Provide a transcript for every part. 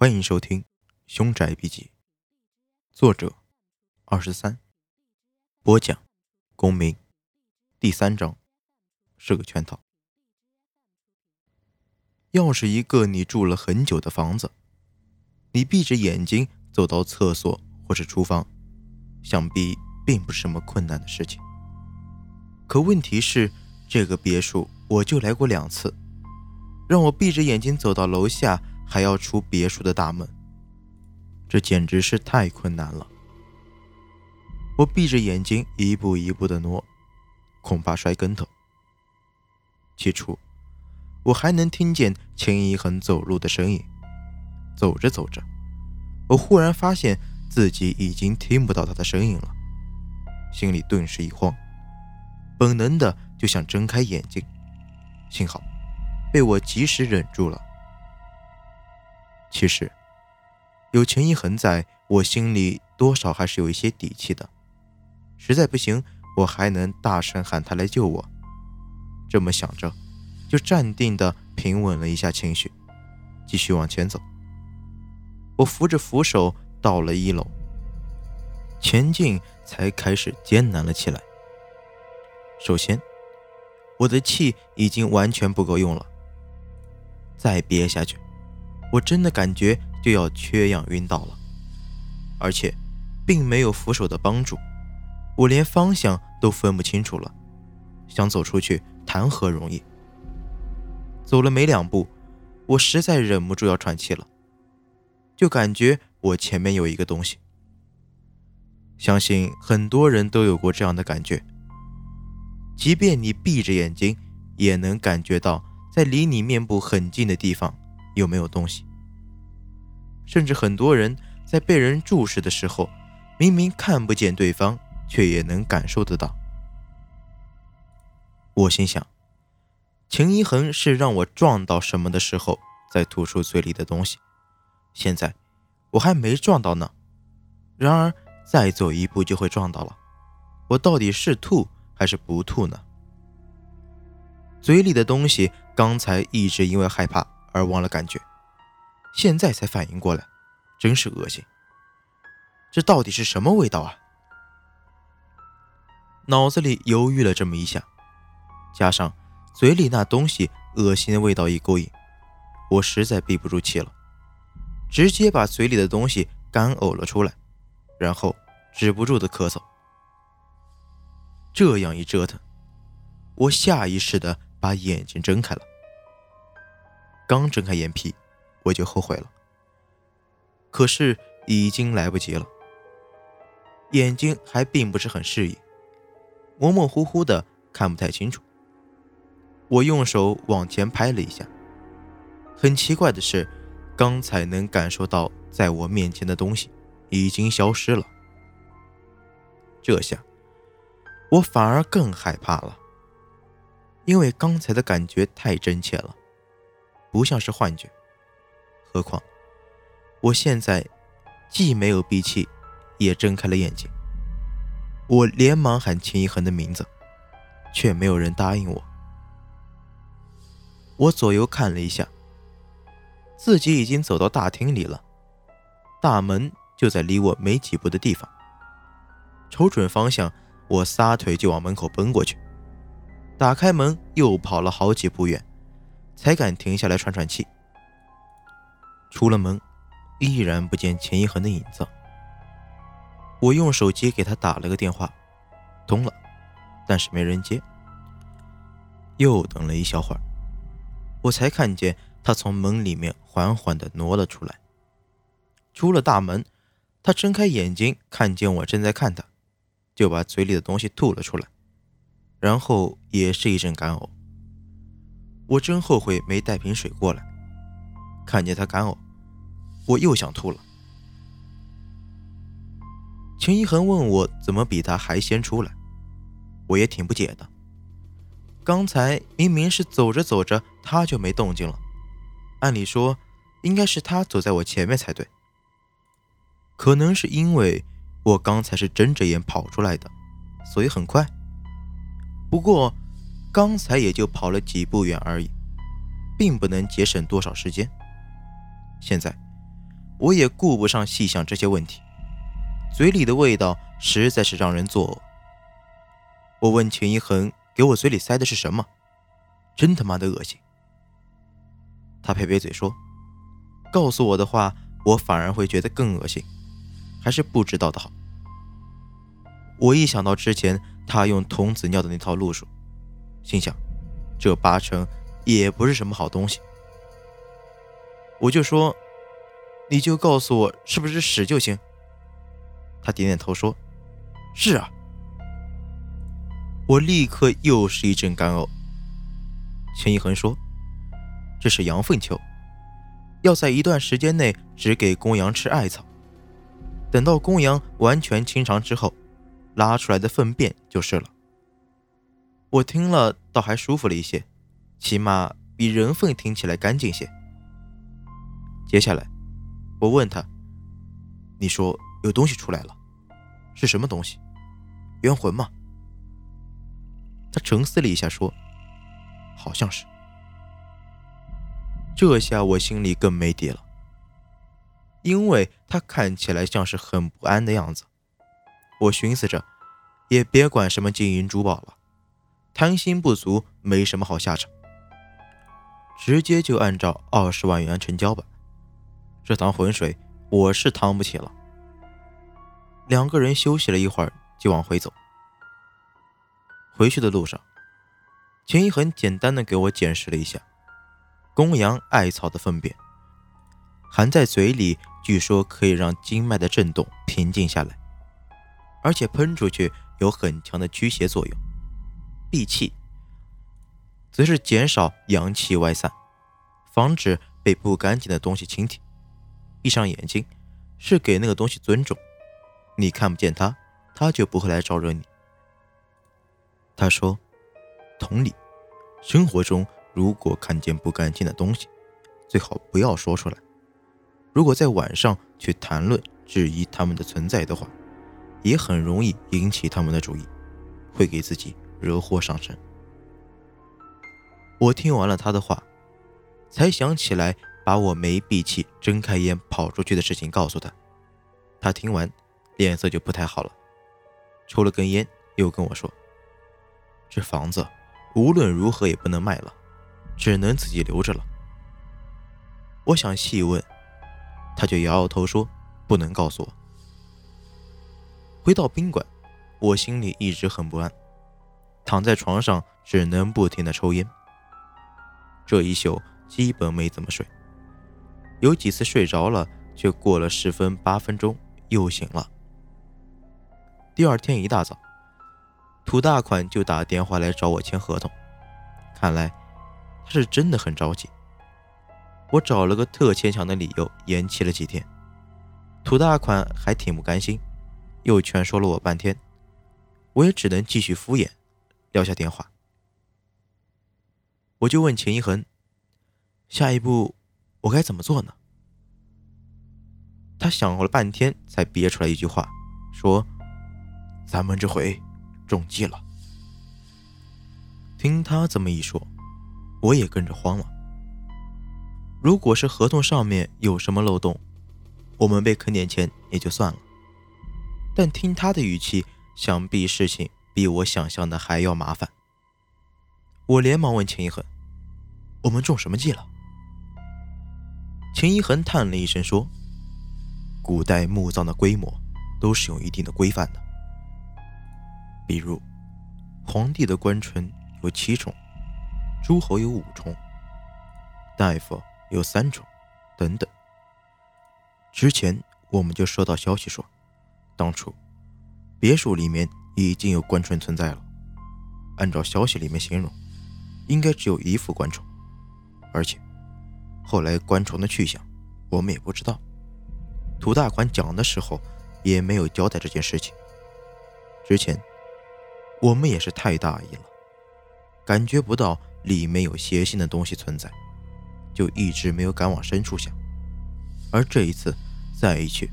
欢迎收听《凶宅笔记》，作者二十三，播讲公民。第三章是个圈套。要是一个你住了很久的房子，你闭着眼睛走到厕所或是厨房，想必并不是什么困难的事情。可问题是，这个别墅我就来过两次，让我闭着眼睛走到楼下。还要出别墅的大门，这简直是太困难了。我闭着眼睛一步一步的挪，恐怕摔跟头。起初，我还能听见秦一恒走路的声音。走着走着，我忽然发现自己已经听不到他的声音了，心里顿时一慌，本能的就想睁开眼睛，幸好被我及时忍住了。其实，有秦一恒在，我心里多少还是有一些底气的。实在不行，我还能大声喊他来救我。这么想着，就站定的平稳了一下情绪，继续往前走。我扶着扶手到了一楼，前进才开始艰难了起来。首先，我的气已经完全不够用了，再憋下去。我真的感觉就要缺氧晕倒了，而且并没有扶手的帮助，我连方向都分不清楚了，想走出去谈何容易？走了没两步，我实在忍不住要喘气了，就感觉我前面有一个东西。相信很多人都有过这样的感觉，即便你闭着眼睛，也能感觉到在离你面部很近的地方。有没有东西？甚至很多人在被人注视的时候，明明看不见对方，却也能感受得到。我心想，秦一恒是让我撞到什么的时候再吐出嘴里的东西，现在我还没撞到呢。然而再走一步就会撞到了，我到底是吐还是不吐呢？嘴里的东西刚才一直因为害怕。而忘了感觉，现在才反应过来，真是恶心。这到底是什么味道啊？脑子里犹豫了这么一下，加上嘴里那东西恶心的味道一勾引，我实在憋不住气了，直接把嘴里的东西干呕了出来，然后止不住的咳嗽。这样一折腾，我下意识的把眼睛睁开了。刚睁开眼皮，我就后悔了。可是已经来不及了，眼睛还并不是很适应，模模糊糊的看不太清楚。我用手往前拍了一下，很奇怪的是，刚才能感受到在我面前的东西已经消失了。这下我反而更害怕了，因为刚才的感觉太真切了。不像是幻觉，何况我现在既没有闭气，也睁开了眼睛。我连忙喊秦一恒的名字，却没有人答应我。我左右看了一下，自己已经走到大厅里了，大门就在离我没几步的地方。瞅准方向，我撒腿就往门口奔过去，打开门又跑了好几步远。才敢停下来喘喘气。出了门，依然不见钱一恒的影子。我用手机给他打了个电话，通了，但是没人接。又等了一小会儿，我才看见他从门里面缓缓地挪了出来。出了大门，他睁开眼睛，看见我正在看他，就把嘴里的东西吐了出来，然后也是一阵干呕。我真后悔没带瓶水过来。看见他干呕，我又想吐了。秦一恒问我怎么比他还先出来，我也挺不解的。刚才明明是走着走着他就没动静了，按理说应该是他走在我前面才对。可能是因为我刚才是睁着眼跑出来的，所以很快。不过。刚才也就跑了几步远而已，并不能节省多少时间。现在我也顾不上细想这些问题，嘴里的味道实在是让人作呕。我问秦一恒：“给我嘴里塞的是什么？”真他妈的恶心！他撇撇嘴说：“告诉我的话，我反而会觉得更恶心，还是不知道的好。”我一想到之前他用童子尿的那套路数，心想，这八成也不是什么好东西。我就说：“你就告诉我是不是屎就行。”他点点头说：“是啊。”我立刻又是一阵干呕。秦一恒说：“这是羊粪球，要在一段时间内只给公羊吃艾草，等到公羊完全清肠之后，拉出来的粪便就是了。”我听了倒还舒服了一些，起码比人粪听起来干净些。接下来，我问他：“你说有东西出来了，是什么东西？冤魂吗？”他沉思了一下说。好像是，这下我心里更没底了，因为他看起来像是很不安的样子。我寻思着，也别管什么金银珠宝了，贪心不足，没什么好下场，直接就按照二十万元成交吧。这趟浑水我是趟不起了。两个人休息了一会儿，就往回走。回去的路上。秦一恒简单的给我解释了一下，公羊艾草的粪便含在嘴里，据说可以让经脉的震动平静下来，而且喷出去有很强的驱邪作用。闭气，则是减少阳气外散，防止被不干净的东西侵体。闭上眼睛，是给那个东西尊重，你看不见它，它就不会来招惹你。他说。同理，生活中如果看见不干净的东西，最好不要说出来。如果在晚上去谈论、质疑他们的存在的话，也很容易引起他们的注意，会给自己惹祸上身。我听完了他的话，才想起来把我没闭气、睁开眼跑出去的事情告诉他。他听完，脸色就不太好了，抽了根烟，又跟我说：“这房子。”无论如何也不能卖了，只能自己留着了。我想细问，他就摇摇头说：“不能告诉我。”回到宾馆，我心里一直很不安，躺在床上只能不停的抽烟。这一宿基本没怎么睡，有几次睡着了，却过了十分八分钟又醒了。第二天一大早。土大款就打电话来找我签合同，看来他是真的很着急。我找了个特牵强的理由延期了几天，土大款还挺不甘心，又劝说了我半天，我也只能继续敷衍，撂下电话。我就问秦一恒，下一步我该怎么做呢？他想了半天才憋出来一句话，说：“咱们这回。”中计了。听他这么一说，我也跟着慌了。如果是合同上面有什么漏洞，我们被坑点钱也就算了。但听他的语气，想必事情比我想象的还要麻烦。我连忙问秦一恒：“我们中什么计了？”秦一恒叹了一声说：“古代墓葬的规模都是有一定的规范的。”比如，皇帝的官唇有七重，诸侯有五重，大夫有三重，等等。之前我们就收到消息说，当初别墅里面已经有官唇存在了。按照消息里面形容，应该只有一副官虫，而且后来官虫的去向我们也不知道。土大款讲的时候也没有交代这件事情。之前。我们也是太大意了，感觉不到里面有邪性的东西存在，就一直没有敢往深处想。而这一次再一去，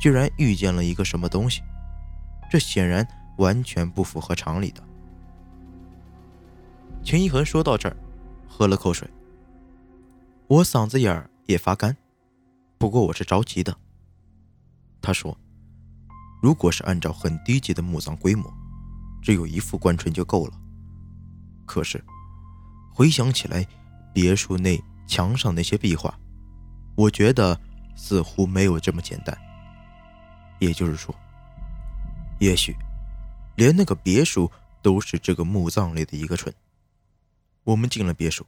居然遇见了一个什么东西，这显然完全不符合常理的。秦一恒说到这儿，喝了口水，我嗓子眼儿也发干，不过我是着急的。他说：“如果是按照很低级的墓葬规模，只有一副棺纯就够了。可是回想起来，别墅内墙上那些壁画，我觉得似乎没有这么简单。也就是说，也许连那个别墅都是这个墓葬里的一个蠢。我们进了别墅，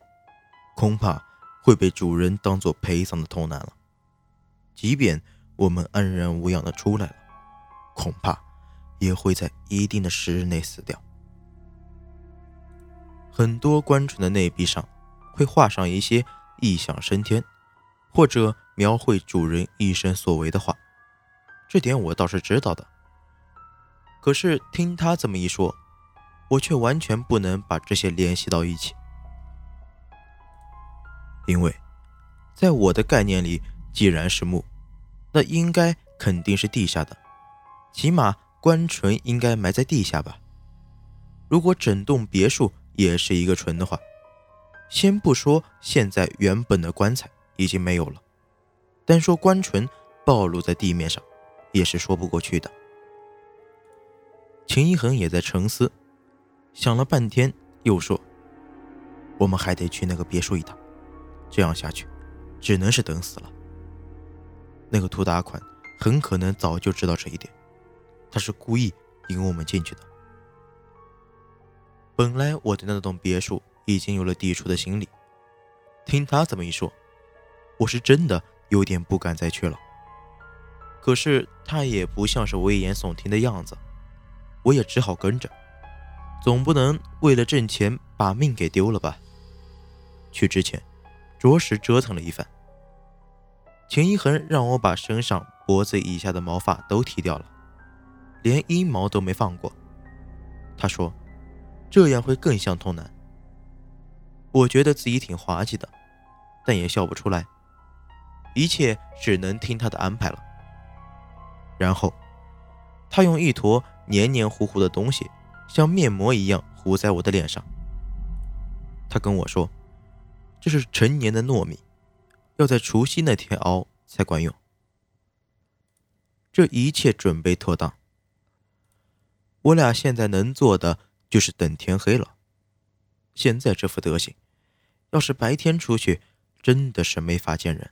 恐怕会被主人当做陪葬的偷男了。即便……”我们安然无恙的出来了，恐怕也会在一定的时日内死掉。很多棺纯的内壁上会画上一些异想升天，或者描绘主人一生所为的话，这点我倒是知道的。可是听他这么一说，我却完全不能把这些联系到一起，因为在我的概念里，既然是墓。那应该肯定是地下的，起码棺椁应该埋在地下吧。如果整栋别墅也是一个纯的话，先不说现在原本的棺材已经没有了，单说棺椁暴露在地面上，也是说不过去的。秦一恒也在沉思，想了半天，又说：“我们还得去那个别墅一趟，这样下去，只能是等死了。”那个图达款很可能早就知道这一点，他是故意引我们进去的。本来我对那栋别墅已经有了抵触的心理，听他这么一说，我是真的有点不敢再去了。可是他也不像是危言耸听的样子，我也只好跟着，总不能为了挣钱把命给丢了吧？去之前，着实折腾了一番。秦一恒让我把身上脖子以下的毛发都剃掉了，连阴毛都没放过。他说：“这样会更像童男。”我觉得自己挺滑稽的，但也笑不出来。一切只能听他的安排了。然后，他用一坨黏黏糊糊的东西，像面膜一样糊在我的脸上。他跟我说：“这是陈年的糯米。”要在除夕那天熬才管用。这一切准备妥当，我俩现在能做的就是等天黑了。现在这副德行，要是白天出去，真的是没法见人。